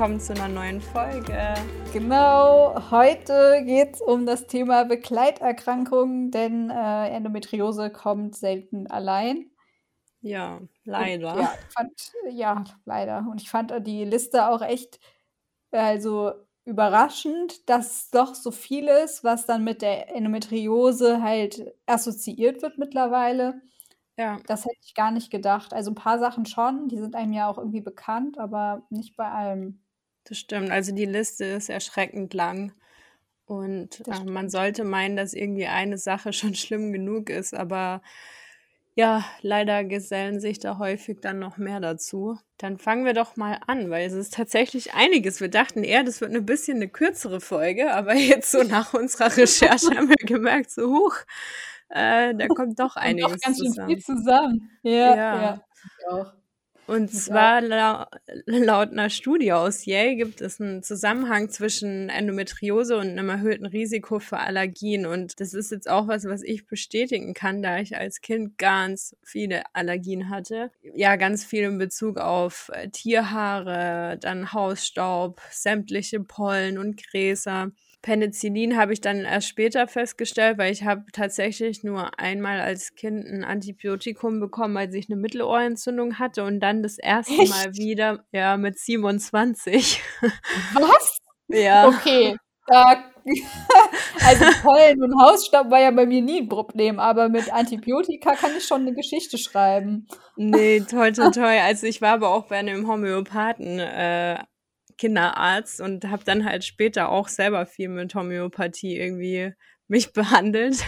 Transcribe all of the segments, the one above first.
willkommen zu einer neuen Folge. Genau, heute geht es um das Thema Begleiterkrankungen, denn äh, Endometriose kommt selten allein. Ja, leider. Und, ja, fand, ja, leider. Und ich fand die Liste auch echt, also überraschend, dass doch so viel ist, was dann mit der Endometriose halt assoziiert wird mittlerweile. Ja. Das hätte ich gar nicht gedacht. Also ein paar Sachen schon, die sind einem ja auch irgendwie bekannt, aber nicht bei allem. Das stimmt. Also die Liste ist erschreckend lang. Und äh, man sollte meinen, dass irgendwie eine Sache schon schlimm genug ist, aber ja, leider gesellen sich da häufig dann noch mehr dazu. Dann fangen wir doch mal an, weil es ist tatsächlich einiges. Wir dachten eher, das wird ein bisschen eine kürzere Folge, aber jetzt so nach unserer Recherche haben wir gemerkt, so hoch, äh, da kommt doch einiges doch ganz zusammen. Schön viel zusammen. Ja, ja. ja. Ich auch. Und zwar lau laut einer Studie aus Yale gibt es einen Zusammenhang zwischen Endometriose und einem erhöhten Risiko für Allergien. Und das ist jetzt auch was, was ich bestätigen kann, da ich als Kind ganz viele Allergien hatte. Ja, ganz viel in Bezug auf äh, Tierhaare, dann Hausstaub, sämtliche Pollen und Gräser. Penicillin habe ich dann erst später festgestellt, weil ich habe tatsächlich nur einmal als Kind ein Antibiotikum bekommen, als ich eine Mittelohrentzündung hatte und dann das erste Echt? Mal wieder, ja, mit 27. Was? ja. Okay. Da, also Pollen und Hausstaub war ja bei mir nie ein Problem, aber mit Antibiotika kann ich schon eine Geschichte schreiben. Nee, toll, toll, toll. Also ich war aber auch bei einem Homöopathen äh, Kinderarzt und habe dann halt später auch selber viel mit Homöopathie irgendwie mich behandelt.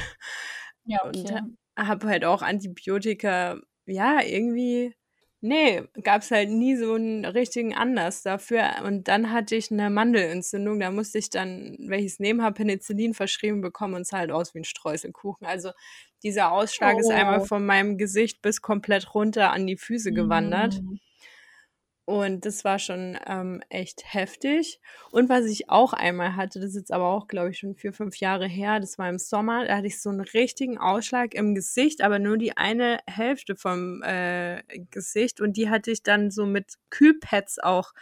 Ja, okay. Und habe halt auch Antibiotika, ja, irgendwie, nee, gab es halt nie so einen richtigen Anlass dafür. Und dann hatte ich eine Mandelentzündung, da musste ich dann, wenn ich es nehmen habe, Penicillin verschrieben bekommen und es sah halt aus wie ein Streuselkuchen. Also dieser Ausschlag Oh. ist einmal von meinem Gesicht bis komplett runter an die Füße gewandert. Mm. Und das war schon ähm, echt heftig. Und was ich auch einmal hatte, das ist jetzt aber auch, glaube ich, schon vier, fünf Jahre her, das war im Sommer, da hatte ich so einen richtigen Ausschlag im Gesicht, aber nur die eine Hälfte vom äh, Gesicht. Und die hatte ich dann so mit Kühlpads auch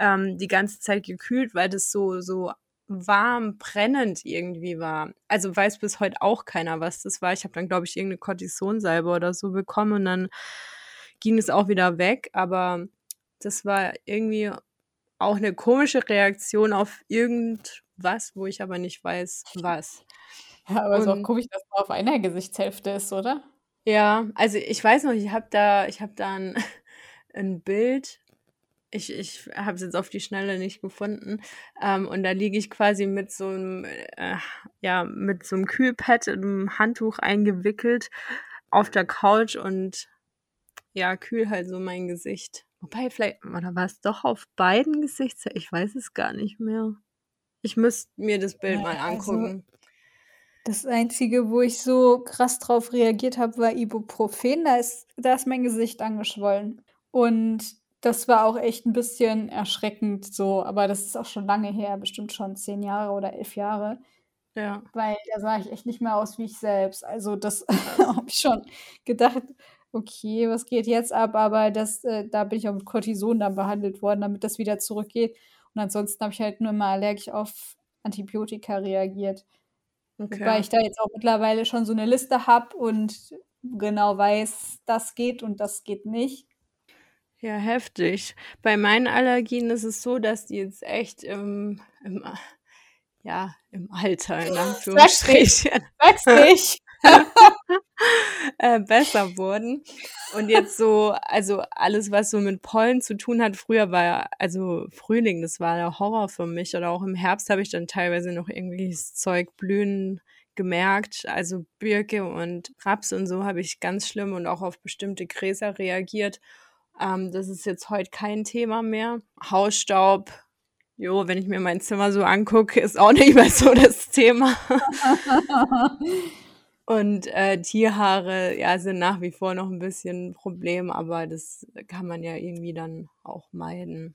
ähm, die ganze Zeit gekühlt, weil das so, so warm, brennend irgendwie war. Also weiß bis heute auch keiner, was das war. Ich habe dann, glaube ich, irgendeine Cortisonsalbe oder so bekommen und dann ging es auch wieder weg, aber das war irgendwie auch eine komische Reaktion auf irgendwas, wo ich aber nicht weiß, was. Ja, aber ist auch komisch, dass man auf einer Gesichtshälfte ist, oder? Ja, also ich weiß noch, ich habe da, ich habe da ein, ein Bild. Ich, ich habe es jetzt auf die Schnelle nicht gefunden. Ähm, und da liege ich quasi mit so einem, äh, ja, mit so einem Kühlpad, einem Handtuch eingewickelt auf der Couch und ja, kühl halt so mein Gesicht. Wobei, vielleicht, oder war es doch auf beiden Gesichtshälften? Ich weiß es gar nicht mehr. Ich müsste mir das Bild Ja, mal also- angucken. Das Einzige, wo ich so krass drauf reagiert habe, war Ibuprofen. Da ist, da ist mein Gesicht angeschwollen. Und das war auch echt ein bisschen erschreckend so. Aber das ist auch schon lange her, bestimmt schon zehn Jahre oder elf Jahre. Ja. Weil da sah ich echt nicht mehr aus wie ich selbst. Also das habe ich schon gedacht, okay, was geht jetzt ab? Aber das, äh, da bin ich auch mit Cortison dann behandelt worden, damit das wieder zurückgeht. Und ansonsten habe ich halt nur mal allergisch auf Antibiotika reagiert. Okay. Wobei ich da jetzt auch mittlerweile schon so eine Liste habe und genau weiß, das geht und das geht nicht. Ja, heftig. Bei meinen Allergien ist es so, dass die jetzt echt im, im, ja, im Alter, in Anführungsstrichen, Sag's nicht. äh, besser wurden. Und jetzt so, also alles, was so mit Pollen zu tun hat, früher war ja, also Frühling, das war der Horror für mich. Oder auch im Herbst habe ich dann teilweise noch irgendwelches Zeug blühen gemerkt. Also Birke und Raps und so habe ich ganz schlimm und auch auf bestimmte Gräser reagiert. Ähm, das ist jetzt heute kein Thema mehr. Hausstaub, jo, wenn ich mir mein Zimmer so angucke, ist auch nicht mehr so das Thema. Und äh, Tierhaare, ja, sind nach wie vor noch ein bisschen ein Problem, aber das kann man ja irgendwie dann auch meiden.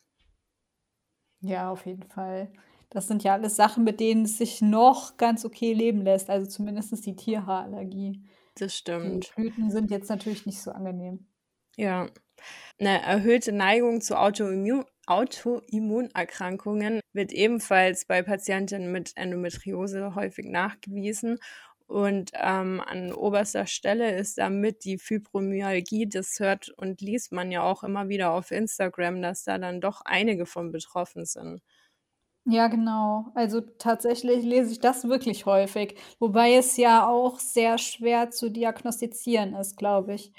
Ja, auf jeden Fall. Das sind ja alles Sachen, mit denen es sich noch ganz okay leben lässt. Also zumindest die Tierhaarallergie. Das Die stimmt. Blüten sind jetzt natürlich nicht so angenehm. Ja. Eine erhöhte Neigung zu Autoimmun Autoimmunerkrankungen wird ebenfalls bei Patientinnen mit Endometriose häufig nachgewiesen. Und ähm, an oberster Stelle ist damit die Fibromyalgie. Das hört und liest man ja auch immer wieder auf Instagram, dass da dann doch einige von betroffen sind. Ja, genau. Also tatsächlich lese ich das wirklich häufig, wobei es ja auch sehr schwer zu diagnostizieren ist, glaube ich.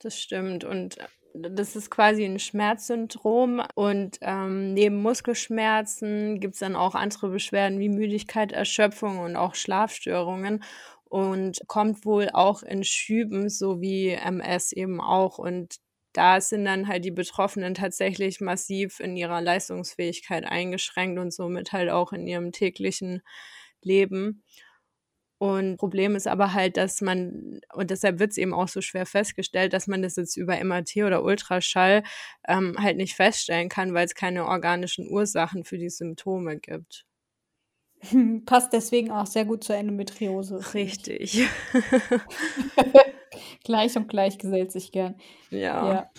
Das stimmt. Und das ist quasi ein Schmerzsyndrom. Und ähm, neben Muskelschmerzen gibt es dann auch andere Beschwerden wie Müdigkeit, Erschöpfung und auch Schlafstörungen. Und kommt wohl auch in Schüben, so wie MS eben auch. Und da sind dann halt die Betroffenen tatsächlich massiv in ihrer Leistungsfähigkeit eingeschränkt und somit halt auch in ihrem täglichen Leben. Und Problem ist aber halt, dass man, und deshalb wird es eben auch so schwer festgestellt, dass man das jetzt über MRT oder Ultraschall ähm, halt nicht feststellen kann, weil es keine organischen Ursachen für die Symptome gibt. Passt deswegen auch sehr gut zur Endometriose. Richtig. gleich und gleich gesellt sich gern. Ja. ja.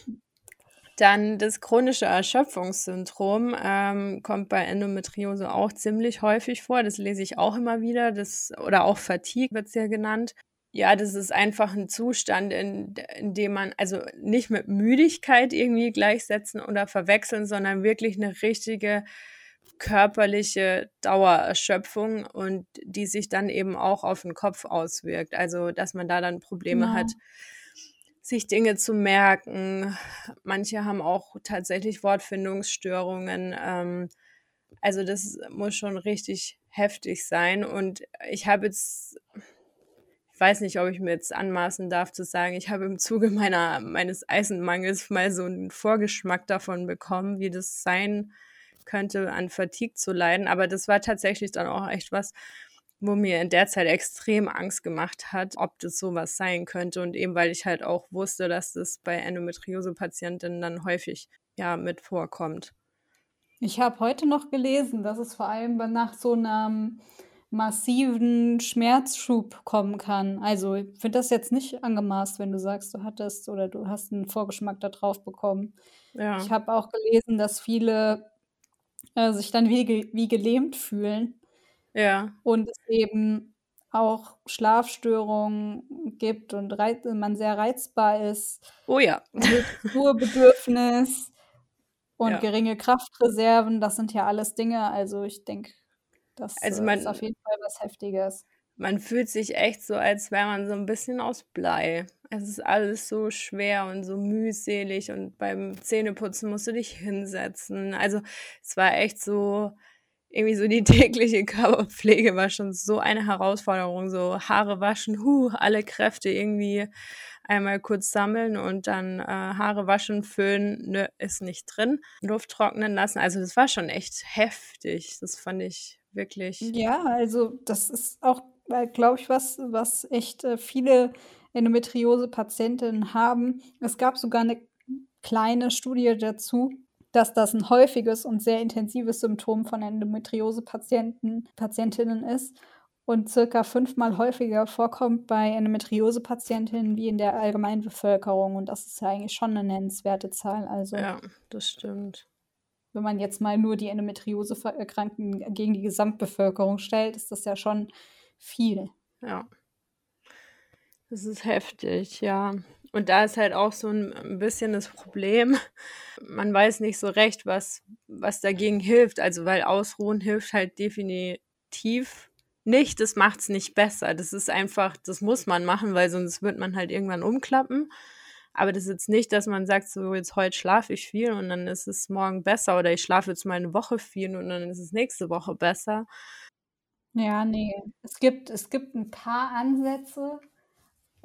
Dann das chronische Erschöpfungssyndrom ähm, kommt bei Endometriose auch ziemlich häufig vor. Das lese ich auch immer wieder. Das, oder auch Fatigue wird es ja genannt. Ja, das ist einfach ein Zustand, in, in dem man also nicht mit Müdigkeit irgendwie gleichsetzen oder verwechseln, sondern wirklich eine richtige körperliche Dauererschöpfung und die sich dann eben auch auf den Kopf auswirkt. Also, dass man da dann Probleme genau. hat, sich Dinge zu merken. Manche haben auch tatsächlich Wortfindungsstörungen. Ähm, also, das muss schon richtig heftig sein. Und ich habe jetzt, ich weiß nicht, ob ich mir jetzt anmaßen darf zu sagen, ich habe im Zuge meiner, meines Eisenmangels mal so einen Vorgeschmack davon bekommen, wie das sein könnte, an Fatigue zu leiden. Aber das war tatsächlich dann auch echt was, wo mir in der Zeit extrem Angst gemacht hat, ob das sowas sein könnte. Und eben weil ich halt auch wusste, dass das bei Endometriose-Patientinnen dann häufig ja mit vorkommt. Ich habe heute noch gelesen, dass es vor allem nach so einem massiven Schmerzschub kommen kann. Also ich finde das jetzt nicht angemaßt, wenn du sagst, du hattest oder du hast einen Vorgeschmack darauf bekommen. Ja. Ich habe auch gelesen, dass viele äh, sich dann wie, wie gelähmt fühlen. Ja. Und es eben auch Schlafstörungen gibt und man sehr reizbar ist. Oh ja. Ruhebedürfnis und ja. geringe Kraftreserven, das sind ja alles Dinge. Also ich denke, das also man, ist auf jeden Fall was Heftiges. Man fühlt sich echt so, als wäre man so ein bisschen aus Blei. Es ist alles so schwer und so mühselig und beim Zähneputzen musst du dich hinsetzen. Also es war echt so, irgendwie so die tägliche Körperpflege war schon so eine Herausforderung. So Haare waschen, huh, alle Kräfte irgendwie einmal kurz sammeln und dann äh, Haare waschen, föhnen, nö, ist nicht drin. Luft trocknen lassen. Also das war schon echt heftig. Das fand ich wirklich. Ja, also das ist auch, äh, glaube ich, was, was echt äh, viele Endometriose-Patientinnen haben. Es gab sogar eine kleine Studie dazu, dass das ein häufiges und sehr intensives Symptom von Endometriose-Patienten, Patientinnen ist und circa fünfmal häufiger vorkommt bei Endometriose-Patientinnen wie in der Allgemeinbevölkerung. Und das ist ja eigentlich schon eine nennenswerte Zahl. Also, ja, das stimmt. Wenn man jetzt mal nur die Endometriose-Erkrankten gegen die Gesamtbevölkerung stellt, ist das ja schon viel. Ja. Das ist heftig, ja. Und da ist halt auch so ein bisschen das Problem, man weiß nicht so recht, was, was dagegen hilft. Also, weil Ausruhen hilft halt definitiv nicht. Das macht es nicht besser. Das ist einfach, das muss man machen, weil sonst wird man halt irgendwann umklappen. Aber das ist jetzt nicht, dass man sagt, so jetzt heute schlafe ich viel und dann ist es morgen besser oder ich schlafe jetzt mal eine Woche viel und dann ist es nächste Woche besser. Ja, nee. Es gibt, es gibt ein paar Ansätze,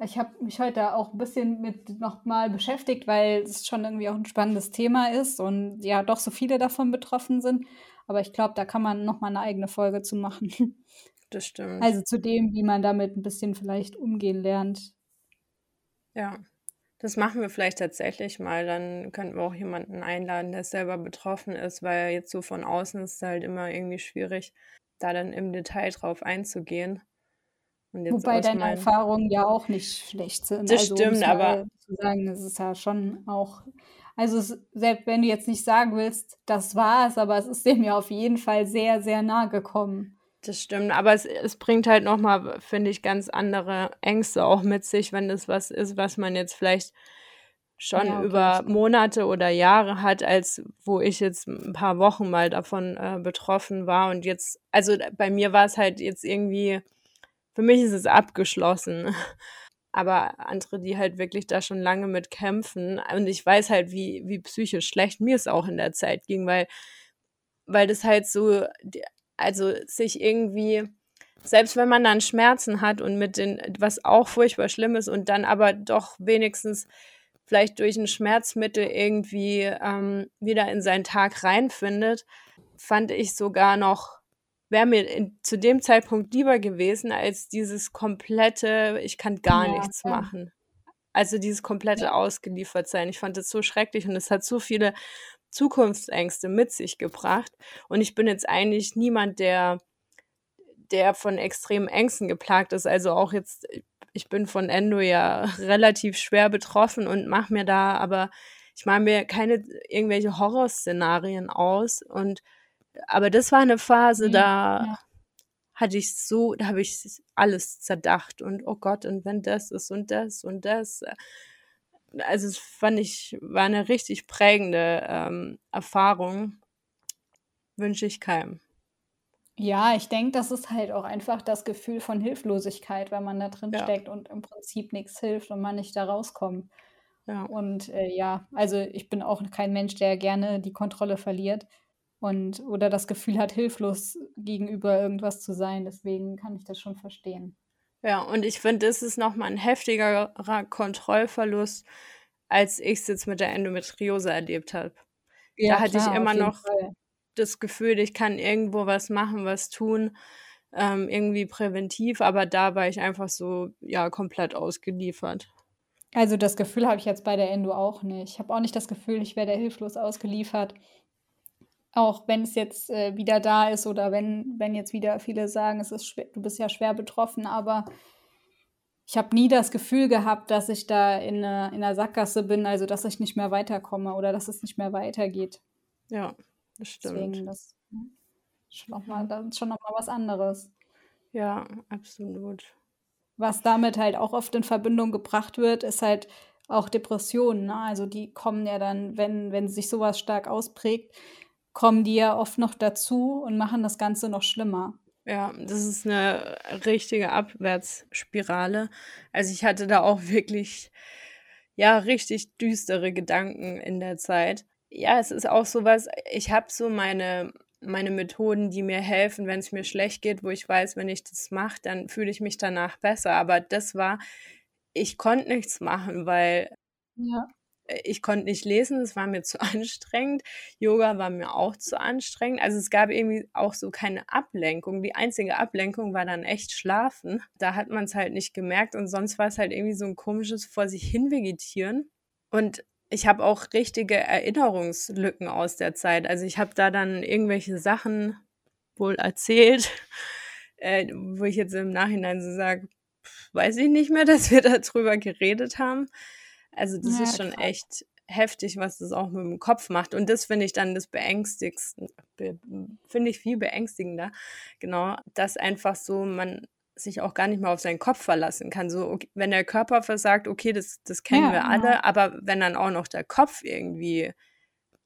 ich habe mich heute auch ein bisschen mit nochmal beschäftigt, weil es schon irgendwie auch ein spannendes Thema ist und ja, doch so viele davon betroffen sind. Aber ich glaube, da kann man nochmal eine eigene Folge zu machen. Das stimmt. Also zu dem, wie man damit ein bisschen vielleicht umgehen lernt. Ja, das machen wir vielleicht tatsächlich mal. Dann könnten wir auch jemanden einladen, der selber betroffen ist, weil jetzt so von außen ist es halt immer irgendwie schwierig, da dann im Detail drauf einzugehen. Wobei deine meinen... Erfahrungen ja auch nicht schlecht sind. Das also, stimmt, aber zu sagen, es ist ja schon auch Also selbst wenn du jetzt nicht sagen willst, das war es, aber es ist dem ja auf jeden Fall sehr, sehr nah gekommen. Das stimmt, aber es, es bringt halt nochmal, finde ich, ganz andere Ängste auch mit sich, wenn das was ist, was man jetzt vielleicht schon Ja, okay, über. Monate oder Jahre hat, als wo ich jetzt ein paar Wochen mal davon äh, betroffen war. Und jetzt, also bei mir war es halt jetzt irgendwie, für mich ist es abgeschlossen. Aber andere, die halt wirklich da schon lange mit kämpfen. Und ich weiß halt, wie, wie psychisch schlecht mir es auch in der Zeit ging, weil, weil das halt so, also sich irgendwie, selbst wenn man dann Schmerzen hat und mit den, was auch furchtbar schlimm ist und dann aber doch wenigstens vielleicht durch ein Schmerzmittel irgendwie ähm, wieder in seinen Tag reinfindet, fand ich sogar noch, wäre mir in, zu dem Zeitpunkt lieber gewesen, als dieses komplette, ich kann gar Ja, nichts klar. machen. Also dieses komplette Ja. ausgeliefert sein. Ich fand das so schrecklich und es hat so viele Zukunftsängste mit sich gebracht. Und ich bin jetzt eigentlich niemand, der, der von extremen Ängsten geplagt ist. Also auch jetzt, ich bin von Endo ja relativ schwer betroffen und mache mir da, aber ich mache mir keine irgendwelche Horrorszenarien aus. Und aber das war eine Phase, Mhm, da ja. hatte ich so, da habe ich alles zerdacht und oh Gott, und wenn das ist und das und das. Also es fand ich, war eine richtig prägende ähm, Erfahrung. Wünsche ich keinem. Ja, ich denke, das ist halt auch einfach das Gefühl von Hilflosigkeit, wenn man da drin Ja. steckt und im Prinzip nichts hilft und man nicht da rauskommt. Ja. Und äh, ja, also ich bin auch kein Mensch, der gerne die Kontrolle verliert und oder das Gefühl hat, hilflos gegenüber irgendwas zu sein. Deswegen kann ich das schon verstehen. Ja, und ich finde, das ist nochmal ein heftigerer Kontrollverlust, als ich es jetzt mit der Endometriose erlebt habe. Ja, da hatte klar, ich immer noch Fall. das Gefühl, ich kann irgendwo was machen, was tun, ähm, irgendwie präventiv, aber da war ich einfach so, ja, komplett ausgeliefert. Also das Gefühl habe ich jetzt bei der Endo auch nicht. Ich habe auch nicht das Gefühl, ich werde hilflos ausgeliefert. Auch wenn es jetzt äh, wieder da ist oder wenn, wenn jetzt wieder viele sagen, es ist schwer, du bist ja schwer betroffen, aber ich habe nie das Gefühl gehabt, dass ich da in einer in 'ner Sackgasse bin, also dass ich nicht mehr weiterkomme oder dass es nicht mehr weitergeht. Ja, das stimmt. Deswegen, das ne, schon noch mal das ist schon noch mal was anderes. Ja, absolut. Was damit halt auch oft in Verbindung gebracht wird, ist halt auch Depressionen, ne? Also, die kommen ja dann, wenn wenn sich so was stark ausprägt, kommen die ja oft noch dazu und machen das Ganze noch schlimmer. Ja, das ist 'ne richtige Abwärtsspirale. Also, ich hatte da auch wirklich, ja, richtig düstere Gedanken in der Zeit. Ja, es ist auch so was ich habe so meine meine Methoden, die mir helfen, wenn's mir schlecht geht, wo ich weiß, wenn ich das mache, dann fühle ich mich danach besser. Aber das war ich konnte nichts machen, weil Ja. Äh, ich konnte nicht lesen, es war mir zu anstrengend. Yoga war mir auch zu anstrengend. Also, es gab irgendwie auch so keine Ablenkung. Die einzige Ablenkung war dann echt Schlafen. Da hat man's halt nicht gemerkt und sonst war's halt irgendwie so 'n komisches vor sich hin vegetieren. Und ich habe auch richtige Erinnerungslücken aus der Zeit. Also, ich habe da dann irgendwelche Sachen wohl erzählt, äh, wo ich jetzt im Nachhinein so sage: „Weiß ich nicht mehr, dass wir da drüber geredet haben.“ Also, das Ja, ist schon krass. echt heftig, was das auch mit'm Kopf macht. Und das finde ich dann das beängstigsten be finde ich viel beängstigender, genau, dass einfach so man sich auch gar nicht mehr auf seinen Kopf verlassen kann. So, ok wenn der Körper versagt, okay, das das kennen Ja, wir genau. alle, aber wenn dann auch noch der Kopf irgendwie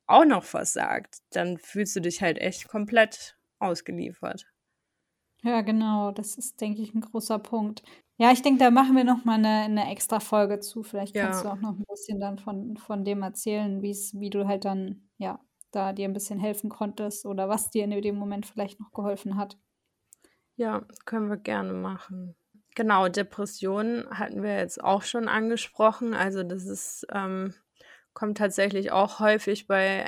auch noch versagt, dann fühlst du dich halt echt komplett ausgeliefert. Ja, genau, das ist, denke ich, 'n großer Punkt. Ja, ich denke, da machen wir noch mal 'ne 'ne Extrafolge zu. Vielleicht kannst du Ja. auch noch 'n bisschen dann von von dem erzählen, wie's wie du halt dann, ja, da dir 'n bisschen helfen konntest oder was dir in dem Moment vielleicht noch geholfen hat. Ja, können wir gerne machen. Genau, Depressionen hatten wir jetzt auch schon angesprochen. Also, das ist ähm, kommt tatsächlich auch häufig bei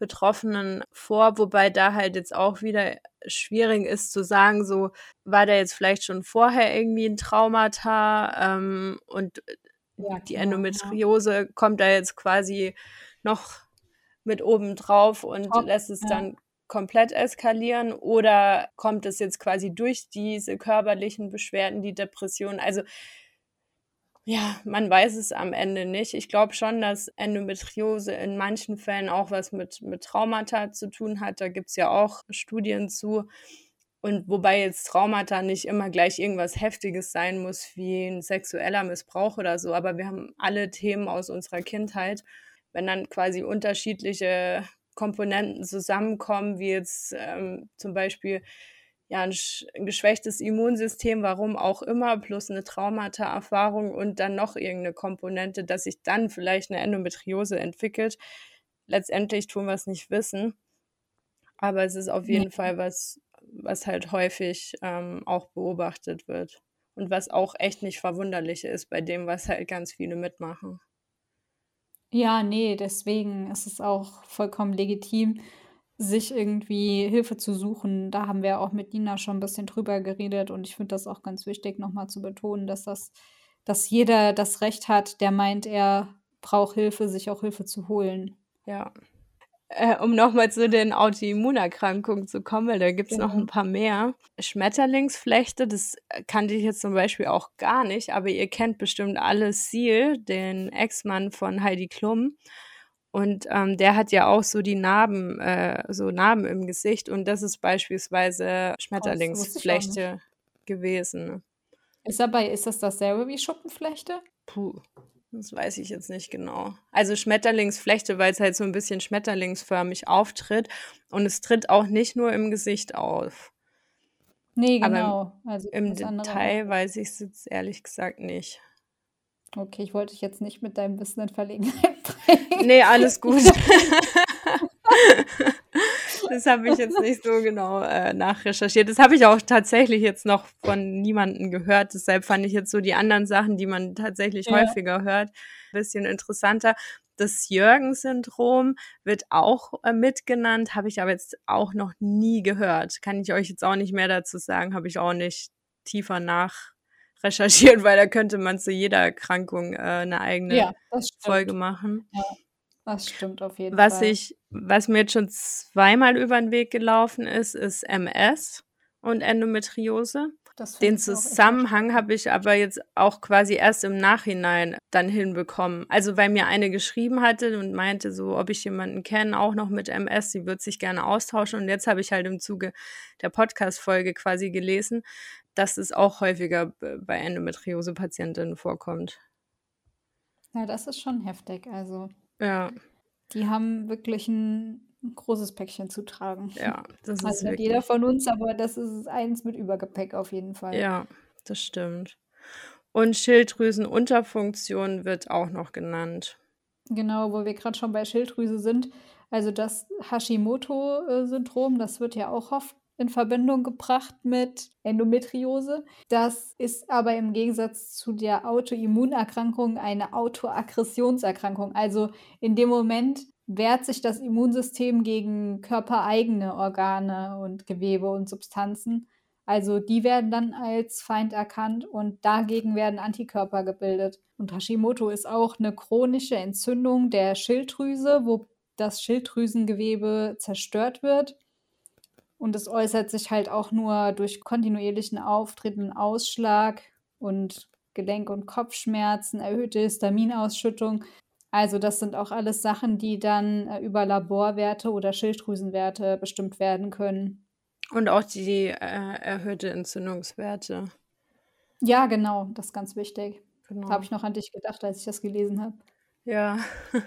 Endometriose-Betroffenen vor, wobei da halt jetzt auch wieder schwierig ist zu sagen, so, war da jetzt vielleicht schon vorher irgendwie 'n Traumata, ähm, und Ja, die ja. Endometriose kommt da jetzt quasi noch mit obendrauf und Top, lässt es ja. dann komplett eskalieren oder kommt es jetzt quasi durch diese körperlichen Beschwerden, die Depression? Also Ja, man weiß es am Ende nicht. Ich glaube schon, dass Endometriose in manchen Fällen auch was mit, mit Traumata zu tun hat. Da gibt es ja auch Studien zu. Und wobei jetzt Traumata nicht immer gleich irgendwas Heftiges sein muss, wie ein sexueller Missbrauch oder so. Aber wir haben alle Themen aus unserer Kindheit. Wenn dann quasi unterschiedliche Komponenten zusammenkommen, wie jetzt ähm, zum Beispiel ja, ein, ein geschwächtes Immunsystem, warum auch immer, plus eine Traumata-Erfahrung und dann noch irgendeine Komponente, dass sich dann vielleicht eine Endometriose entwickelt. Letztendlich tun wir es nicht wissen. Aber es ist auf jeden nee. Fall was, was halt häufig ähm, auch beobachtet wird. Und was auch echt nicht verwunderlich ist bei dem, was halt ganz viele mitmachen. Ja, nee, deswegen ist es auch vollkommen legitim, sich irgendwie Hilfe zu suchen. Da haben wir auch mit Nina schon ein bisschen drüber geredet und ich finde das auch ganz wichtig, nochmal zu betonen, dass das, dass jeder das Recht hat, der meint, er braucht Hilfe, sich auch Hilfe zu holen. Ja. Äh, um nochmal zu den Autoimmunerkrankungen zu kommen, weil da gibt es genau. noch ein paar mehr. Schmetterlingsflechte, das kannte ich jetzt zum Beispiel auch gar nicht, aber ihr kennt bestimmt alle Seal, den Ex-Mann von Heidi Klum. Und ähm, der hat ja auch so die Narben, äh, so Narben im Gesicht. Und das ist beispielsweise Schmetterlingsflechte gewesen. Ist dabei, ist das dasselbe wie Schuppenflechte? Puh, das weiß ich jetzt nicht genau. Also Schmetterlingsflechte, weil es halt so ein bisschen schmetterlingsförmig auftritt. Und es tritt auch nicht nur im Gesicht auf. Nee, genau. im, also im Detail weiß ich es jetzt ehrlich gesagt nicht. Okay, ich wollte dich jetzt nicht mit deinem Wissen in Verlegenheit bringen. Nee, alles gut. das habe ich jetzt nicht so genau äh, nachrecherchiert. Das habe ich auch tatsächlich jetzt noch von niemandem gehört. Deshalb fand ich jetzt so die anderen Sachen, die man tatsächlich ja. häufiger hört, ein bisschen interessanter. Das Jürgen-Syndrom wird auch äh, mitgenannt, habe ich aber jetzt auch noch nie gehört. Kann ich euch jetzt auch nicht mehr dazu sagen, habe ich auch nicht tiefer nach recherchiert, weil da könnte man zu jeder Erkrankung äh, eine eigene ja, Folge machen. Ja, das stimmt auf jeden was Fall. Ich, was mir jetzt schon zweimal über den Weg gelaufen ist, ist MS und Endometriose. Den Zusammenhang habe ich aber jetzt auch quasi erst im Nachhinein dann hinbekommen. Also weil mir eine geschrieben hatte und meinte so, ob ich jemanden kenne, auch noch mit MS, sie würde sich gerne austauschen. Und jetzt habe ich halt im Zuge der Podcast-Folge quasi gelesen, dass es auch häufiger bei Endometriose-Patientinnen vorkommt. Ja, das ist schon heftig. Also, ja. die haben wirklich ein großes Päckchen zu tragen. Ja, das ist also nicht jeder von uns, aber das ist eins mit Übergepäck auf jeden Fall. Ja, das stimmt. Und Schilddrüsenunterfunktion wird auch noch genannt. Genau, wo wir gerade schon bei Schilddrüse sind. Also das Hashimoto-Syndrom, das wird ja auch oft in Verbindung gebracht mit Endometriose. Das ist aber im Gegensatz zu der Autoimmunerkrankung eine Autoaggressionserkrankung. Also in dem Moment wehrt sich das Immunsystem gegen körpereigene Organe und Gewebe und Substanzen. Also die werden dann als Feind erkannt und dagegen werden Antikörper gebildet. Und Hashimoto ist auch eine chronische Entzündung der Schilddrüse, wo das Schilddrüsengewebe zerstört wird und es äußert sich halt auch nur durch kontinuierlichen Auftritten, Ausschlag und Gelenk- und Kopfschmerzen, erhöhte Histaminausschüttung. Also das sind auch alles Sachen, die dann äh, über Laborwerte oder Schilddrüsenwerte bestimmt werden können. Und auch die äh, erhöhte Entzündungswerte. Ja, genau, das ist ganz wichtig. Genau. Habe ich noch an dich gedacht, als ich das gelesen habe. Ja.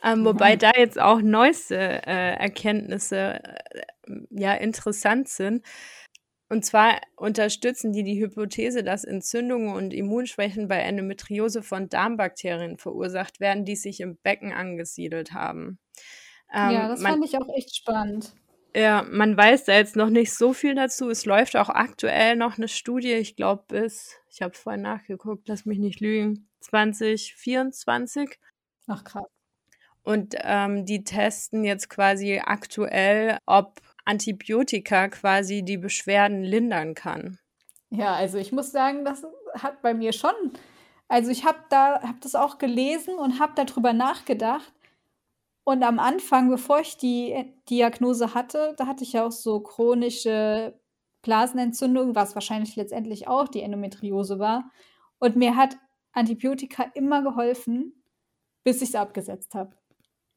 Ähm, wobei da jetzt auch neueste äh, Erkenntnisse äh, ja interessant sind. Und zwar unterstützen die die Hypothese, dass Entzündungen und Immunschwächen bei Endometriose von Darmbakterien verursacht werden, die sich im Becken angesiedelt haben. Ähm, ja, das man, fand ich auch echt spannend. Ja, man weiß da jetzt noch nicht so viel dazu. Es läuft auch aktuell noch eine Studie, ich glaube bis, ich habe vorhin nachgeguckt, lass mich nicht lügen, 2024. Ach krass. Und ähm, die testen jetzt quasi aktuell, ob Antibiotika quasi die Beschwerden lindern kann. Ja, also ich muss sagen, das hat bei mir schon. Also ich habe da habe das auch gelesen und habe darüber nachgedacht. Und am Anfang, bevor ich die Diagnose hatte, da hatte ich ja auch so chronische Blasenentzündung, was wahrscheinlich letztendlich auch die Endometriose war. Und mir hat Antibiotika immer geholfen, bis ich es abgesetzt habe.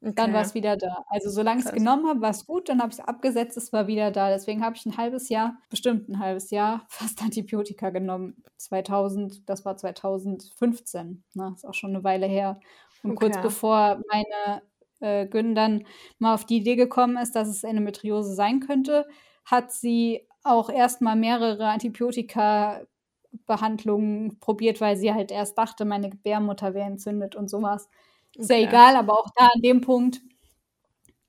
Okay. Dann war es wieder da. Also solange ich es genommen habe, war es gut, dann habe ich es abgesetzt, es war wieder da. Deswegen habe ich ein halbes Jahr, bestimmt ein halbes Jahr, fast Antibiotika genommen. 2000, das war 2015, ne? ist auch schon eine Weile her. Und okay. kurz bevor meine äh, Gün dann mal auf die Idee gekommen ist, dass es Endometriose sein könnte, hat sie auch erstmal mehrere Antibiotika Behandlungen probiert, weil sie halt erst dachte, meine Gebärmutter wäre entzündet und sowas. Ist ja egal, aber auch da an dem Punkt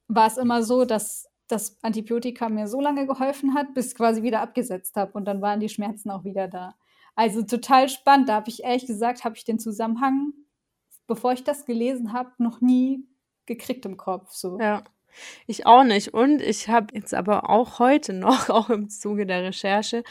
war es immer so, dass das Antibiotika mir so lange geholfen hat, bis ich quasi wieder abgesetzt habe und dann waren die Schmerzen auch wieder da. Also total spannend. Da habe ich ehrlich gesagt, habe ich den Zusammenhang, bevor ich das gelesen habe, noch nie gekriegt im Kopf. So. Ja. Ich auch nicht. Und ich habe jetzt aber auch heute noch, auch im Zuge der Recherche,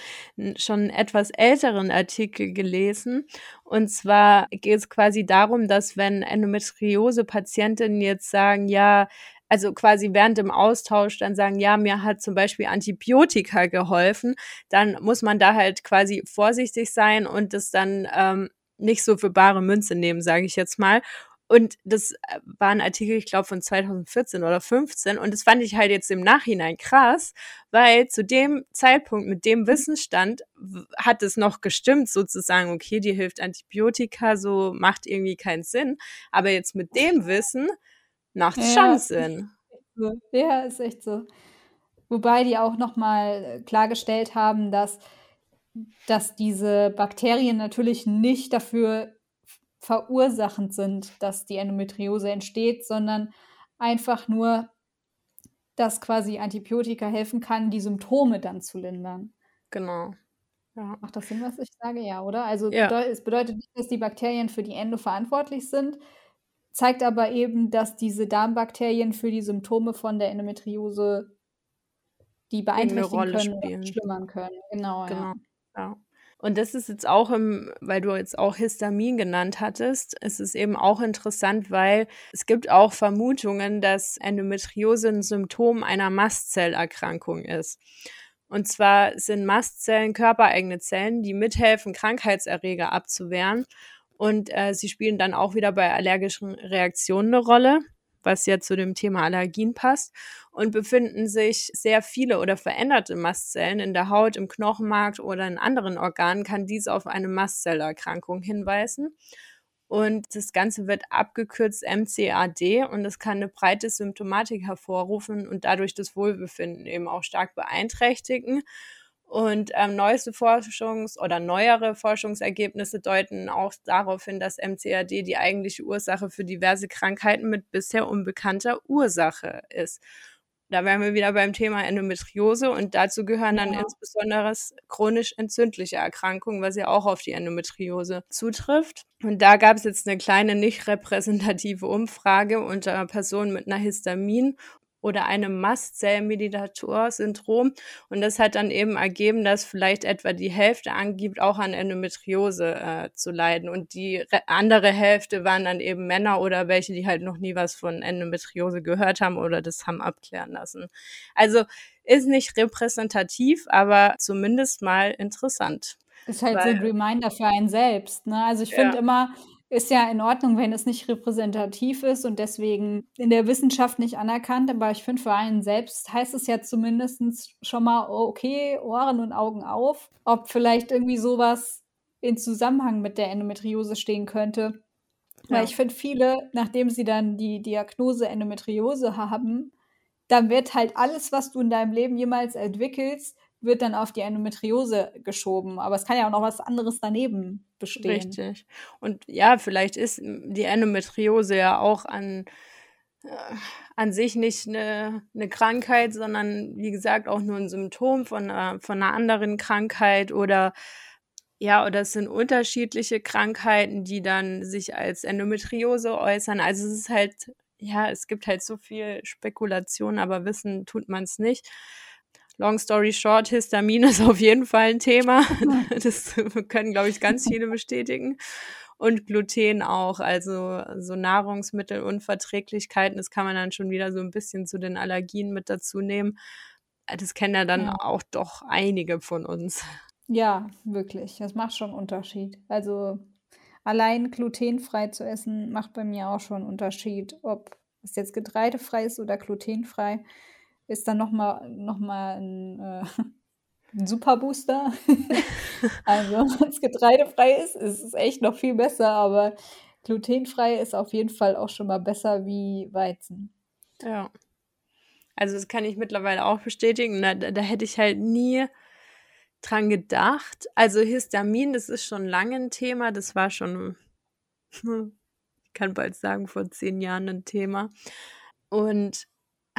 schon einen etwas älteren Artikel gelesen. Und zwar geht es quasi darum, dass wenn Endometriose-Patientinnen jetzt sagen, ja, also quasi während dem Austausch dann sagen, ja, mir hat zum Beispiel Antibiotika geholfen, dann muss man da halt quasi vorsichtig sein und das dann ähm, nicht so für bare Münze nehmen, sage ich jetzt mal. Und das äh, war ein Artikel, ich glaube, von 2014 oder 15. Und das fand ich halt jetzt im Nachhinein krass, weil zu dem Zeitpunkt mit dem Wissensstand hat es noch gestimmt, sozusagen, okay, die hilft Antibiotika, so macht irgendwie keinen Sinn. Aber jetzt mit dem Wissen macht es ja, schon Sinn. Ja, ist echt so. Wobei die auch nochmal klargestellt haben, dass, dass diese Bakterien natürlich nicht dafür verursachend sind, dass die Endometriose entsteht, sondern einfach nur, dass quasi Antibiotika helfen kann, die Symptome dann zu lindern. Genau. Ja. Macht das Sinn, was ich sage? Ja, oder? Also ja. Es bedeutet nicht, dass die Bakterien für die Endo verantwortlich sind, zeigt aber eben, dass diese Darmbakterien für die Symptome von der Endometriose die beeinträchtigen können schlimmern können. Genau, genau. ja. ja. Und das ist jetzt auch im, weil du jetzt auch Histamin genannt hattest, ist es eben auch interessant, weil es gibt auch Vermutungen, dass Endometriose ein Symptom einer Mastzellerkrankung ist. Und zwar sind Mastzellen körpereigene Zellen, die mithelfen, Krankheitserreger abzuwehren. Und äh, sie spielen dann auch wieder bei allergischen Reaktionen eine Rolle was ja zu dem Thema Allergien passt, und befinden sich sehr viele oder veränderte Mastzellen in der Haut, im Knochenmark oder in anderen Organen, kann dies auf eine Mastzellerkrankung hinweisen. Und das Ganze wird abgekürzt MCAD und es kann eine breite Symptomatik hervorrufen und dadurch das Wohlbefinden eben auch stark beeinträchtigen. Und ähm, neueste Forschungs- oder neuere Forschungsergebnisse deuten auch darauf hin, dass MCAD die eigentliche Ursache für diverse Krankheiten mit bisher unbekannter Ursache ist. Da wären wir wieder beim Thema Endometriose und dazu gehören dann ja. insbesondere chronisch entzündliche Erkrankungen, was ja auch auf die Endometriose zutrifft. Und da gab es jetzt eine kleine nicht repräsentative Umfrage unter Personen mit einer Histamin- oder einem Mastzell-Mediator-Syndrom. Und das hat dann eben ergeben, dass vielleicht etwa die Hälfte angibt, auch an Endometriose äh, zu leiden. Und die andere Hälfte waren dann eben Männer oder welche, die halt noch nie was von Endometriose gehört haben oder das haben abklären lassen. Also ist nicht repräsentativ, aber zumindest mal interessant. Ist halt Weil, so ein Reminder für einen selbst. Ne? Also ich finde ja. immer, ist ja in Ordnung, wenn es nicht repräsentativ ist und deswegen in der Wissenschaft nicht anerkannt. Aber ich finde, für einen selbst heißt es ja zumindest schon mal, oh, okay, Ohren und Augen auf, ob vielleicht irgendwie sowas in Zusammenhang mit der Endometriose stehen könnte. Ja. Weil ich finde, viele, nachdem sie dann die Diagnose Endometriose haben, dann wird halt alles, was du in deinem Leben jemals entwickelst, wird dann auf die Endometriose geschoben. Aber es kann ja auch noch was anderes daneben bestehen. Richtig. Und ja, vielleicht ist die Endometriose ja auch an, äh, an sich nicht eine, eine Krankheit, sondern wie gesagt auch nur ein Symptom von einer, von einer anderen Krankheit oder ja, oder es sind unterschiedliche Krankheiten, die dann sich als Endometriose äußern. Also es ist halt, ja, es gibt halt so viel Spekulation, aber wissen tut man es nicht. Long story short, Histamin ist auf jeden Fall ein Thema. Das können, glaube ich, ganz viele bestätigen. Und Gluten auch, also so Nahrungsmittelunverträglichkeiten, das kann man dann schon wieder so ein bisschen zu den Allergien mit dazu nehmen. Das kennen ja dann ja. auch doch einige von uns. Ja, wirklich. Das macht schon einen Unterschied. Also allein glutenfrei zu essen macht bei mir auch schon einen Unterschied. Ob es jetzt getreidefrei ist oder glutenfrei, ist dann nochmal noch mal ein, äh, ein Superbooster. also, wenn es getreidefrei ist, ist es echt noch viel besser, aber glutenfrei ist auf jeden Fall auch schon mal besser wie Weizen. Ja. Also das kann ich mittlerweile auch bestätigen. Da, da hätte ich halt nie dran gedacht. Also Histamin, das ist schon lange ein Thema. Das war schon, ich kann bald sagen, vor zehn Jahren ein Thema. Und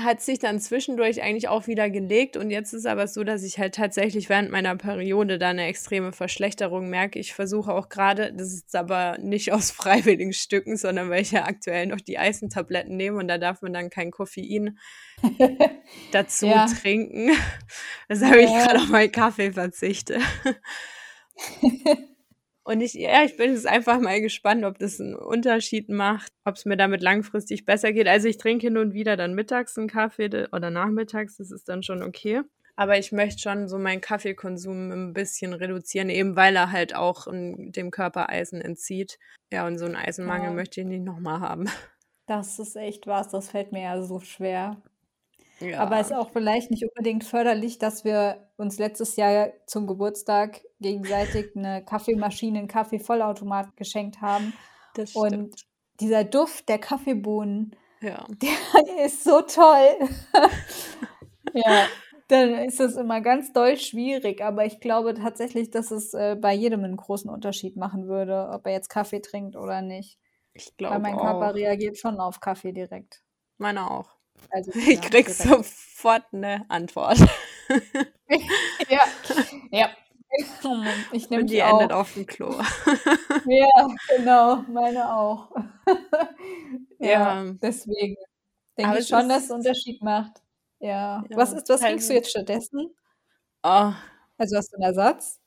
hat sich dann zwischendurch eigentlich auch wieder gelegt und jetzt ist aber so, dass ich halt tatsächlich während meiner Periode da eine extreme Verschlechterung merke. Ich versuche auch gerade, das ist aber nicht aus freiwilligen Stücken, sondern weil ich ja aktuell noch die Eisentabletten nehme und da darf man dann kein Koffein dazu ja. trinken. Deshalb ja. ich gerade auf meinen Kaffee verzichte. Und ich, ja, ich bin jetzt einfach mal gespannt, ob das einen Unterschied macht, ob es mir damit langfristig besser geht. Also ich trinke hin und wieder dann mittags einen Kaffee oder nachmittags, das ist dann schon okay. Aber ich möchte schon so meinen Kaffeekonsum ein bisschen reduzieren, eben weil er halt auch dem Körper Eisen entzieht. Ja, und so einen Eisenmangel ja. möchte ich nicht nochmal haben. Das ist echt was, das fällt mir ja so schwer. Ja. Aber es ist auch vielleicht nicht unbedingt förderlich, dass wir uns letztes Jahr zum Geburtstag gegenseitig eine Kaffeemaschine, einen Kaffeevollautomat geschenkt haben. Das stimmt. Und dieser Duft der Kaffeebohnen, ja. der ist so toll. ja, dann ist es immer ganz doll schwierig. Aber ich glaube tatsächlich, dass es äh, bei jedem einen großen Unterschied machen würde, ob er jetzt Kaffee trinkt oder nicht. Ich glaube Weil mein Körper reagiert schon auf Kaffee direkt. Meiner auch. Also, ich ja, krieg direkt. sofort eine Antwort. ja, ja. Ich nehme die, die endet auf dem Klo. ja, genau, meine auch. ja, ja, deswegen denke ich schon, dass es einen Unterschied macht. Ja. ja was ist, was trinkst du jetzt stattdessen? Oh. Also hast du einen Ersatz?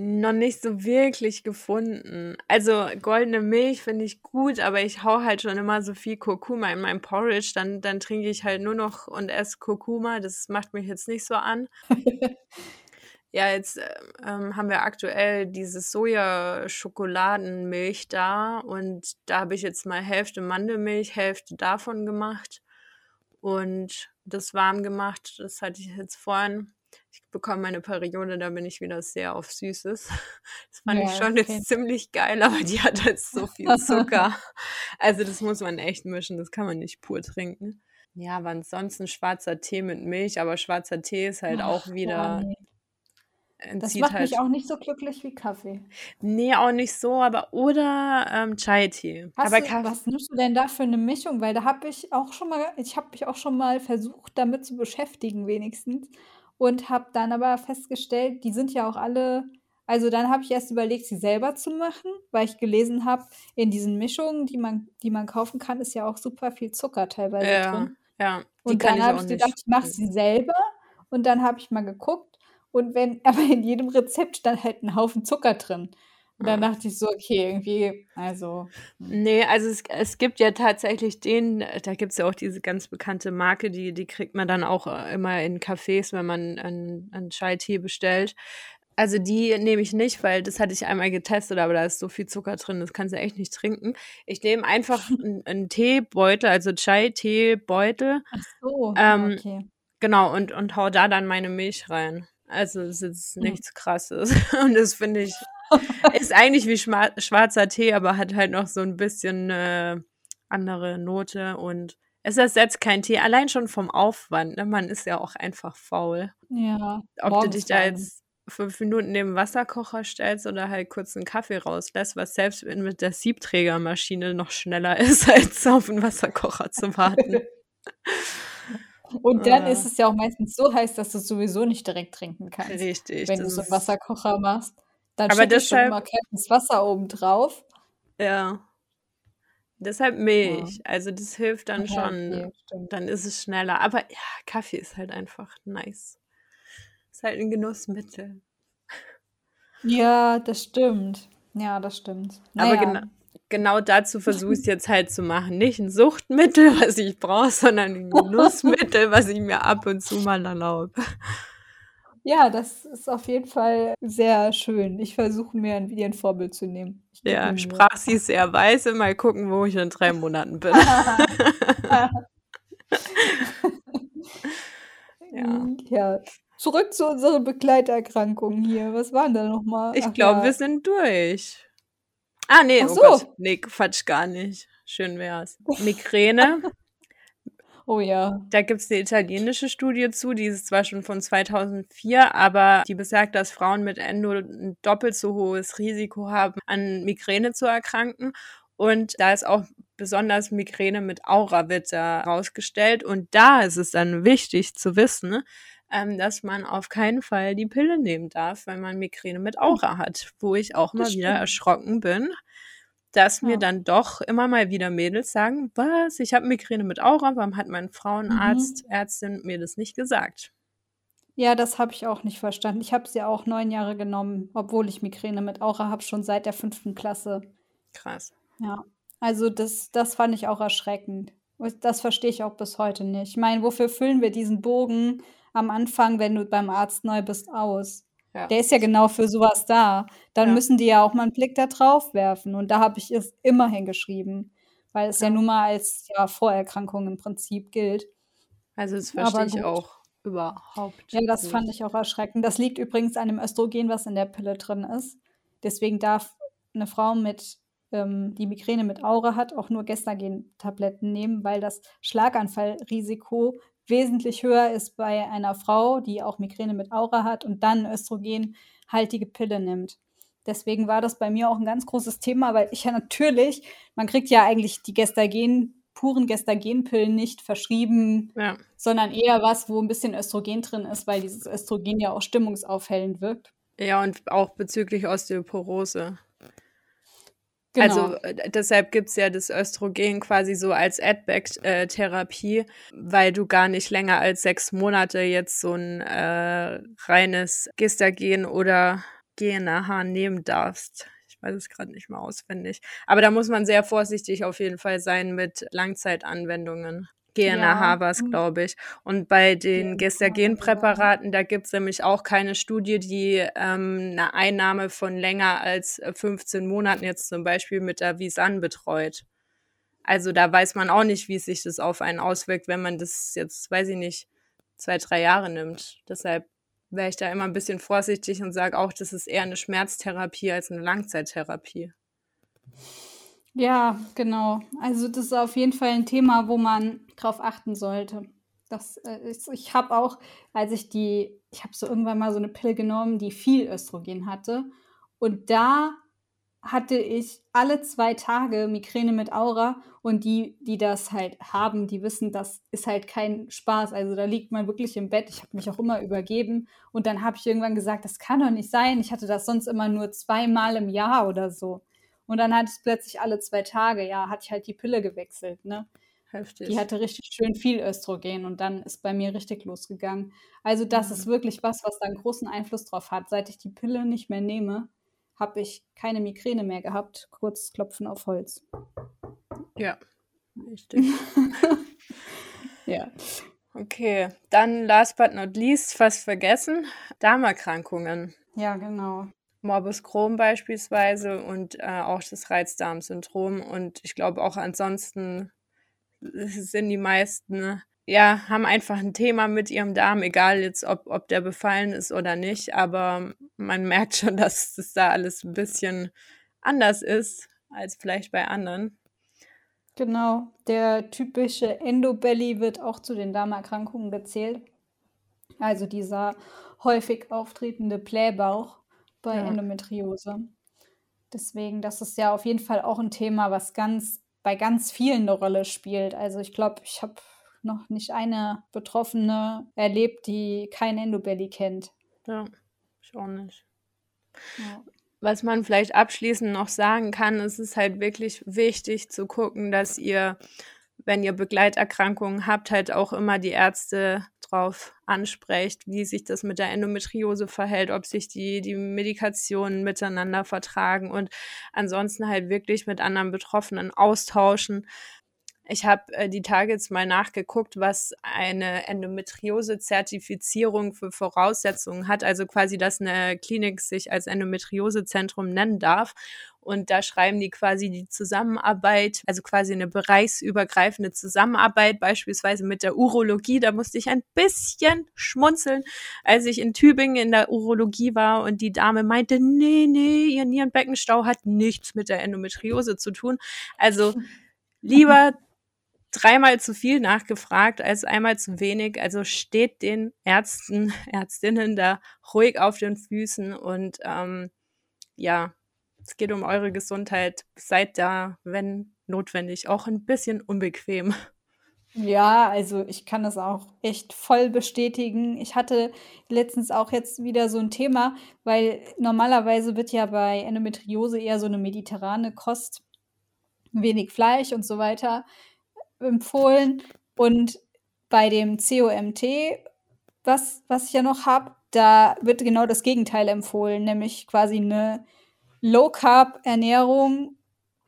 Noch nicht so wirklich gefunden. Also goldene Milch finde ich gut, aber ich hau halt schon immer so viel Kurkuma in meinem Porridge. Dann, dann trinke ich halt nur noch und esse Kurkuma. Das macht mich jetzt nicht so an. ja, jetzt ähm, haben wir aktuell diese Soja-Schokoladenmilch da und da habe ich jetzt mal Hälfte Mandelmilch, Hälfte davon gemacht und das warm gemacht. Das hatte ich jetzt vorhin ich bekomme meine Periode, da bin ich wieder sehr auf Süßes. Das fand ja, ich schon okay. jetzt ziemlich geil, aber die hat halt so viel Zucker. also das muss man echt mischen, das kann man nicht pur trinken. Ja, aber ansonsten schwarzer Tee mit Milch, aber schwarzer Tee ist halt Ach, auch wieder. Oh, das macht halt, mich auch nicht so glücklich wie Kaffee. Nee, auch nicht so, aber oder ähm, Chai-Tee. Aber du, was nimmst du denn da für eine Mischung? Weil da habe ich auch schon mal, ich habe mich auch schon mal versucht, damit zu beschäftigen, wenigstens und habe dann aber festgestellt, die sind ja auch alle also dann habe ich erst überlegt, sie selber zu machen, weil ich gelesen habe, in diesen Mischungen, die man, die man kaufen kann, ist ja auch super viel Zucker teilweise ja, drin. Ja, und dann habe ich gedacht, ich mache sie selber. Und dann habe ich mal geguckt. Und wenn, aber in jedem Rezept stand halt ein Haufen Zucker drin. Und dann dachte ich so, okay, irgendwie, also. Hm. Nee, also es, es gibt ja tatsächlich den, da gibt es ja auch diese ganz bekannte Marke, die, die kriegt man dann auch äh, immer in Cafés, wenn man einen, einen Chai-Tee bestellt. Also die nehme ich nicht, weil das hatte ich einmal getestet, aber da ist so viel Zucker drin, das kannst du echt nicht trinken. Ich nehme einfach einen, einen Teebeutel, also Chai-Teebeutel. Ach so, ähm, okay. Genau, und, und hau da dann meine Milch rein. Also es ist hm. nichts krasses. Und das finde ich ist eigentlich wie schwarzer Tee, aber hat halt noch so ein bisschen äh, andere Note und es ersetzt kein Tee, allein schon vom Aufwand. Ne? Man ist ja auch einfach faul. Ja. Ob du dich da jetzt fünf Minuten neben Wasserkocher stellst oder halt kurz einen Kaffee rauslässt, was selbst mit der Siebträgermaschine noch schneller ist, als auf einen Wasserkocher zu warten. Und dann ah. ist es ja auch meistens so heiß, dass du es sowieso nicht direkt trinken kannst. Richtig. Wenn du so einen Wasserkocher machst. Dann aber deshalb, schon immer kaltes Wasser oben drauf. Ja. Deshalb Milch. Ja. Also das hilft dann ja, schon. Okay, dann ist es schneller. Aber ja, Kaffee ist halt einfach nice. Ist halt ein Genussmittel. Ja, das stimmt. Ja, das stimmt. Naja. Aber genau, genau dazu versuche ich es jetzt halt zu machen. Nicht ein Suchtmittel, was ich brauche, sondern ein Genussmittel, was ich mir ab und zu mal erlaube. Ja, das ist auf jeden Fall sehr schön. Ich versuche mir ein wie ein Vorbild zu nehmen. Ja, sprach sie sehr weise. Mal gucken, wo ich in drei Monaten bin. ja. ja. Zurück zu unseren Begleiterkrankungen hier. Was waren da nochmal? Ich glaube, ja. wir sind durch. Ah, nee, Ach oh so. Gott. Nee, Quatsch, gar nicht. Schön wär's. Migräne. Oh ja. Da gibt es eine italienische Studie zu, die ist zwar schon von 2004, aber die besagt, dass Frauen mit Endo ein doppelt so hohes Risiko haben, an Migräne zu erkranken. Und da ist auch besonders Migräne mit Aura wird da rausgestellt. Und da ist es dann wichtig zu wissen, ähm, dass man auf keinen Fall die Pille nehmen darf, wenn man Migräne mit Aura hat, wo ich auch mal wieder erschrocken bin, dass ja. mir dann doch immer mal wieder Mädels sagen, was, ich habe Migräne mit Aura, warum hat mein Frauenarzt, mhm. Ärztin mir das nicht gesagt? Ja, das habe ich auch nicht verstanden. Ich habe sie auch neun Jahre genommen, obwohl ich Migräne mit Aura habe, schon seit der fünften Klasse. Krass. Ja, also das, das fand ich auch erschreckend. Das verstehe ich auch bis heute nicht. Ich meine, wofür füllen wir diesen Bogen am Anfang, wenn du beim Arzt neu bist, aus. Ja. Der ist ja genau für sowas da. Dann ja. müssen die ja auch mal einen Blick da drauf werfen. Und da habe ich es immer hingeschrieben, weil es ja. ja nun mal als ja, Vorerkrankung im Prinzip gilt. Also das verstehe ich auch überhaupt. Ja, das nicht. fand ich auch erschreckend. Das liegt übrigens an dem Östrogen, was in der Pille drin ist. Deswegen darf eine Frau mit ähm, die Migräne mit Aura hat, auch nur Gestagen-Tabletten nehmen, weil das Schlaganfallrisiko wesentlich höher ist bei einer Frau, die auch Migräne mit Aura hat und dann östrogenhaltige Pille nimmt. Deswegen war das bei mir auch ein ganz großes Thema, weil ich ja natürlich, man kriegt ja eigentlich die Gestagen, puren Gestagenpillen nicht verschrieben, ja. sondern eher was, wo ein bisschen Östrogen drin ist, weil dieses Östrogen ja auch stimmungsaufhellend wirkt. Ja, und auch bezüglich Osteoporose. Also, genau. Also deshalb gibt es ja das Östrogen quasi so als Adback-Therapie, weil du gar nicht länger als sechs Monate jetzt so ein äh, reines Gestagen oder GNAH nehmen darfst. Ich weiß es gerade nicht mehr auswendig. Aber da muss man sehr vorsichtig auf jeden Fall sein mit Langzeitanwendungen. GNAH ja. war es, glaube ich. Und bei den Gestagenpräparaten, da gibt es nämlich auch keine Studie, die ähm, eine Einnahme von länger als 15 Monaten jetzt zum Beispiel mit der Visan betreut. Also da weiß man auch nicht, wie sich das auf einen auswirkt, wenn man das jetzt, weiß ich nicht, zwei, drei Jahre nimmt. Deshalb wäre ich da immer ein bisschen vorsichtig und sage auch, das ist eher eine Schmerztherapie als eine Langzeittherapie. Ja, genau. Also das ist auf jeden Fall ein Thema, wo man drauf achten sollte. Das äh, ist, ich habe auch, als ich die, ich habe so irgendwann mal so eine Pille genommen, die viel Östrogen hatte. Und da hatte ich alle zwei Tage Migräne mit Aura und die, die das halt haben, die wissen, das ist halt kein Spaß. Also da liegt man wirklich im Bett. Ich habe mich auch immer übergeben und dann habe ich irgendwann gesagt, das kann doch nicht sein. Ich hatte das sonst immer nur zweimal im Jahr oder so. Und dann hatte ich plötzlich alle zwei Tage, ja, hatte ich halt die Pille gewechselt, ne? Heftig. Die hatte richtig schön viel Östrogen und dann ist bei mir richtig losgegangen. Also das mhm. ist wirklich was, was da einen großen Einfluss drauf hat. Seit ich die Pille nicht mehr nehme, habe ich keine Migräne mehr gehabt. Kurz klopfen auf Holz. Ja, richtig. ja. Okay, dann last but not least, fast vergessen, Darmerkrankungen. Ja, genau. Morbus Crohn beispielsweise und äh, auch das Reizdarmsyndrom. Und ich glaube auch ansonsten sind die meisten, ja, haben einfach ein Thema mit ihrem Darm, egal jetzt, ob, ob der befallen ist oder nicht. Aber man merkt schon, dass das da alles ein bisschen anders ist als vielleicht bei anderen. Genau, der typische Endobelly wird auch zu den Darmerkrankungen gezählt. Also dieser häufig auftretende Blähbauch bei ja. Endometriose. Deswegen, das ist ja auf jeden Fall auch ein Thema, was ganz bei ganz vielen eine Rolle spielt. Also ich glaube, ich habe noch nicht eine Betroffene erlebt, die kein Endobelly kennt. Ja, ich auch nicht. Ja. Was man vielleicht abschließend noch sagen kann, ist es halt wirklich wichtig zu gucken, dass ihr, wenn ihr Begleiterkrankungen habt, halt auch immer die Ärzte drauf ansprecht, wie sich das mit der Endometriose verhält, ob sich die, die Medikationen miteinander vertragen und ansonsten halt wirklich mit anderen Betroffenen austauschen. Ich habe äh, die Tage jetzt mal nachgeguckt, was eine Endometriose-Zertifizierung für Voraussetzungen hat. Also quasi, dass eine Klinik sich als Endometriosezentrum nennen darf. Und da schreiben die quasi die Zusammenarbeit, also quasi eine bereichsübergreifende Zusammenarbeit, beispielsweise mit der Urologie. Da musste ich ein bisschen schmunzeln, als ich in Tübingen in der Urologie war und die Dame meinte, nee, nee, ihr Nierenbeckenstau hat nichts mit der Endometriose zu tun. Also lieber dreimal zu viel nachgefragt als einmal zu wenig. Also steht den Ärzten, Ärztinnen da ruhig auf den Füßen und ähm, ja, es geht um eure Gesundheit. Seid da, wenn notwendig, auch ein bisschen unbequem. Ja, also ich kann das auch echt voll bestätigen. Ich hatte letztens auch jetzt wieder so ein Thema, weil normalerweise wird ja bei Endometriose eher so eine mediterrane Kost, wenig Fleisch und so weiter empfohlen. Und bei dem COMT, was, was ich ja noch habe, da wird genau das Gegenteil empfohlen, nämlich quasi eine Low-Carb-Ernährung,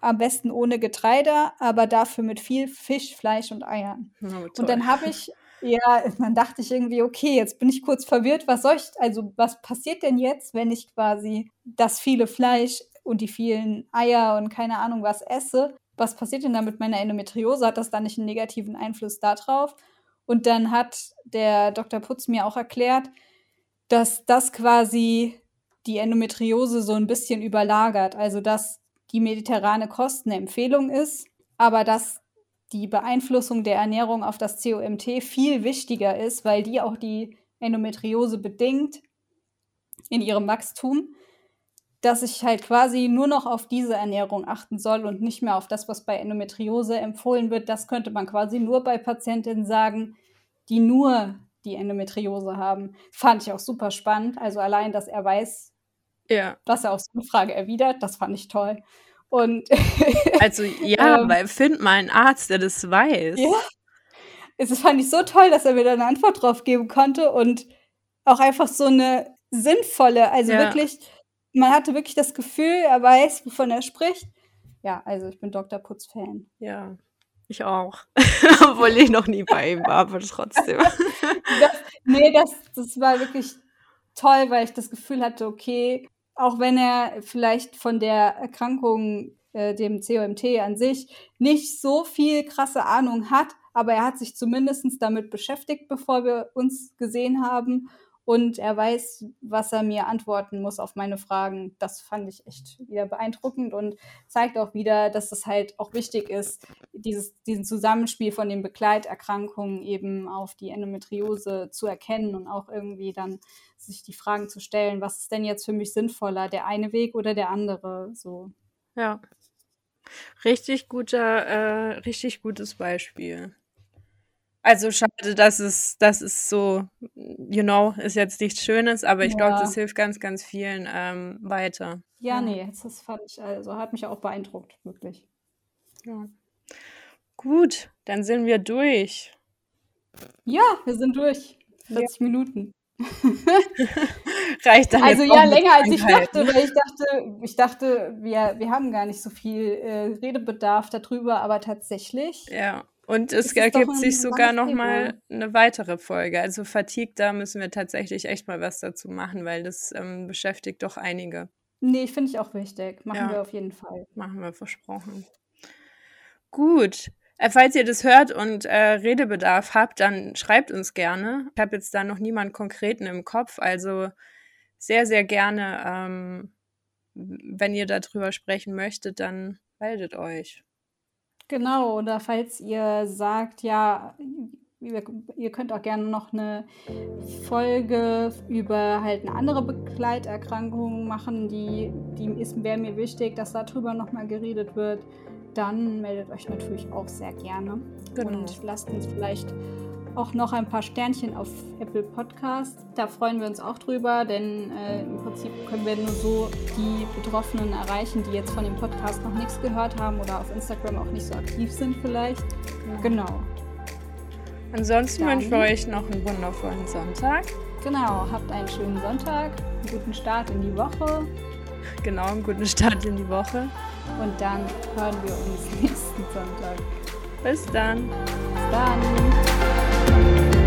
am besten ohne Getreide, aber dafür mit viel Fisch, Fleisch und Eiern. Oh, und dann habe ich, ja, dann dachte ich irgendwie, okay, jetzt bin ich kurz verwirrt, was soll ich, also was passiert denn jetzt, wenn ich quasi das viele Fleisch und die vielen Eier und keine Ahnung was esse? was passiert denn da mit meiner Endometriose? Hat das da nicht einen negativen Einfluss darauf? Und dann hat der Dr. Putz mir auch erklärt, dass das quasi die Endometriose so ein bisschen überlagert. Also, dass die mediterrane Kost eine Empfehlung ist, aber dass die Beeinflussung der Ernährung auf das COMT viel wichtiger ist, weil die auch die Endometriose bedingt in ihrem Wachstum dass ich halt quasi nur noch auf diese Ernährung achten soll und nicht mehr auf das, was bei Endometriose empfohlen wird. Das könnte man quasi nur bei Patientinnen sagen, die nur die Endometriose haben. Fand ich auch super spannend. Also allein, dass er weiß, ja. was er auf so eine Frage erwidert, das fand ich toll. Und also ja, ähm, weil find mal einen Arzt, der das weiß. Ja. Es fand ich so toll, dass er mir da eine Antwort drauf geben konnte und auch einfach so eine sinnvolle, also ja. wirklich man hatte wirklich das Gefühl, er weiß, wovon er spricht. Ja, also ich bin Dr. Putz-Fan. Ja, ich auch. Obwohl ich noch nie bei ihm war, aber trotzdem. das, nee, das, das war wirklich toll, weil ich das Gefühl hatte, okay, auch wenn er vielleicht von der Erkrankung, äh, dem COMT an sich, nicht so viel krasse Ahnung hat, aber er hat sich zumindest damit beschäftigt, bevor wir uns gesehen haben und er weiß, was er mir antworten muss auf meine Fragen. Das fand ich echt wieder beeindruckend und zeigt auch wieder, dass es halt auch wichtig ist, dieses, diesen Zusammenspiel von den Begleiterkrankungen eben auf die Endometriose zu erkennen und auch irgendwie dann sich die Fragen zu stellen, was ist denn jetzt für mich sinnvoller, der eine Weg oder der andere? So. Ja. Richtig guter, äh, richtig gutes Beispiel. Also schade, dass es, dass es so, you know, ist jetzt nichts Schönes, aber ich glaube, das hilft ganz, ganz vielen ähm, weiter. Ja, Ja. nee, das fand ich, also hat mich auch beeindruckt, wirklich. Ja. Gut, dann sind wir durch. Ja, wir sind durch. Ja. 40 Minuten. Reicht dann Also ja, länger als ich dachte, weil ich dachte, ich dachte, wir, wir haben gar nicht so viel äh, Redebedarf darüber, aber tatsächlich Ja. Und es ergibt sich sogar langes noch mal Thema. eine weitere Folge. Also Fatigue, da müssen wir tatsächlich echt mal was dazu machen, weil das ähm, beschäftigt doch einige. Nee, finde ich auch wichtig. Machen wir Ja, auf jeden Fall. machen wir versprochen. Gut. Äh, falls ihr das hört und äh, Redebedarf habt, dann schreibt uns gerne. Ich habe jetzt da noch niemanden konkreten im Kopf, also sehr, sehr gerne, ähm, wenn ihr darüber sprechen möchtet, dann meldet euch. Genau, oder falls ihr sagt, ja, ihr, könnt auch gerne noch eine Folge über halt eine andere Begleiterkrankung machen, die, die wäre mir wichtig, dass darüber nochmal geredet wird, dann meldet euch natürlich auch sehr gerne. Genau. Und lasst uns vielleicht auch noch ein paar Sternchen auf Apple Podcast. Da freuen wir uns auch drüber, denn äh, im Prinzip können wir nur so die Betroffenen erreichen, die jetzt von dem Podcast noch nichts gehört haben oder auf Instagram auch nicht so aktiv sind vielleicht. Genau. Ansonsten Dann- wünschen wir euch noch einen wundervollen Sonntag. Genau, habt einen schönen Sonntag, einen guten Start in die Woche Genau, einen guten Start in die Woche. Und dann hören wir uns nächsten Sonntag. Bis dann. Bis dann.